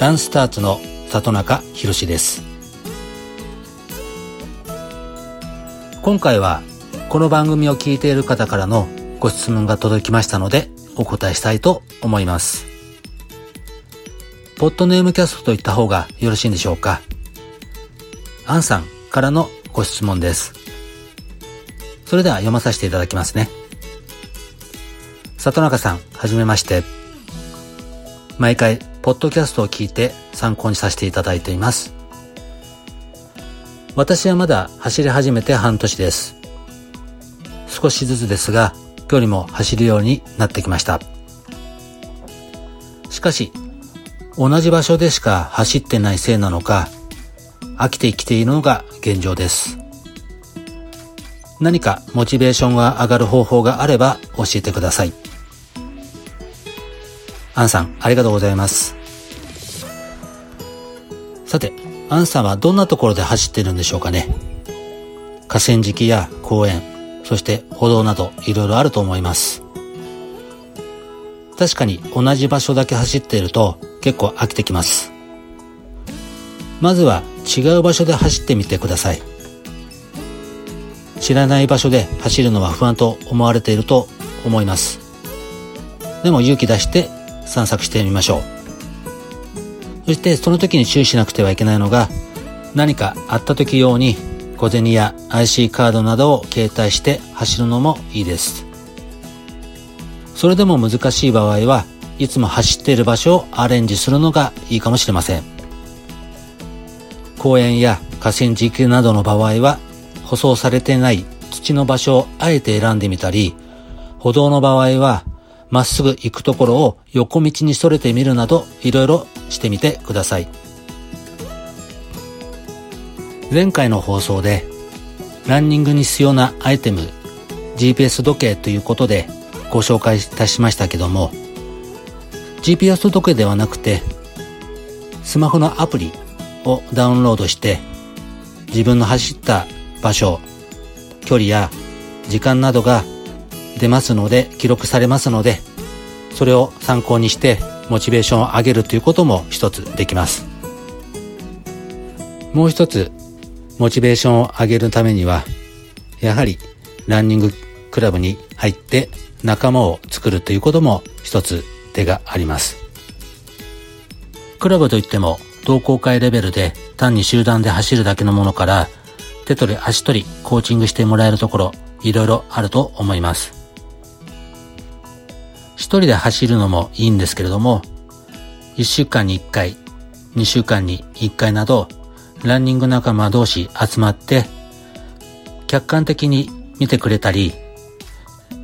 ランスターツの里中博です。今回はこの番組を聞いている方からのご質問が届きましたのでお答えしたいと思います。ポッドネームキャストといった方がよろしいんでしょうか。アンさんからのご質問です。それでは読まさせていただきますね。里中さん、はじめまして。毎回、ポッドキャストを聞いて参考にさせていただいています。私はまだ走り始めて半年です。少しずつですが、距離も走るようになってきました。しかし、同じ場所でしか走ってないせいなのか、飽きて生きているのが現状です。何かモチベーションが上がる方法があれば教えてください。アンさん、ありがとうございます。さて、アンさんはどんなところで走ってるんでしょうかね河川敷や公園、そして歩道などいろいろあると思います。確かに同じ場所だけ走っていると結構飽きてきます。まずは違う場所で走ってみてください。知らない場所で走るのは不安と思われていると思います。でも勇気出して散策してみましょう。そしてその時に注意しなくてはいけないのが何かあった時用に小銭や IC カードなどを携帯して走るのもいいです。それでも難しい場合はいつも走っている場所をアレンジするのがいいかもしれません。公園や河川敷などの場合は舗装されてない土の場所をあえて選んでみたり、歩道の場合はまっすぐ行くところを横道にそれてみるなどいろいろしてみてください。前回の放送でランニングに必要なアイテム GPS 時計ということでご紹介いたしましたけども GPS 時計ではなくてスマホのアプリをダウンロードして自分の走った場所距離や時間などが出ますので、記録されますので、それを参考にしてモチベーションを上げるということも一つできます。もう一つ、モチベーションを上げるためには、やはりランニングクラブに入って仲間を作るということも一つ手があります。クラブといっても同好会レベルで単に集団で走るだけのものから手取り足取りコーチングしてもらえるところいろいろあると思います。一人で走るのもいいんですけれども、一週間に一回、二週間に一回など、ランニング仲間同士集まって、客観的に見てくれたり、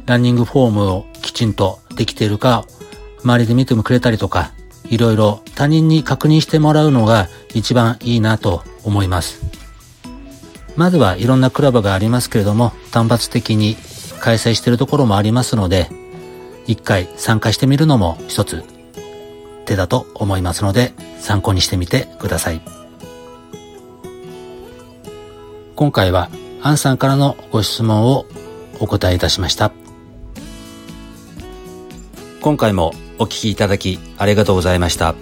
ランニングフォームをきちんとできているか、周りで見てもくれたりとか、いろいろ他人に確認してもらうのが一番いいなと思います。まずはいろんなクラブがありますけれども、単発的に開催しているところもありますので、一回参加してみるのも一つ手だと思いますので参考にしてみてください。今回はアンさんからのご質問をお答えいたしました。今回もお聞きいただきありがとうございました。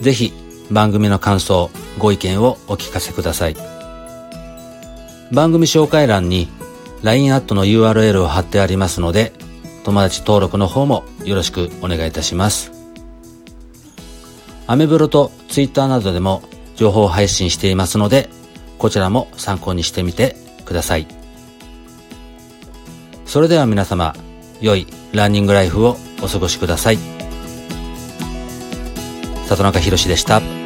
ぜひ番組の感想、ご意見をお聞かせください。番組紹介欄に LINE アットの URL を貼ってありますので、友達登録の方もよろしくお願いいたします。アメブロとツイッターなどでも情報配信していますので、こちらも参考にしてみてください。それでは皆様、良いランニングライフをお過ごしください。里中博でした。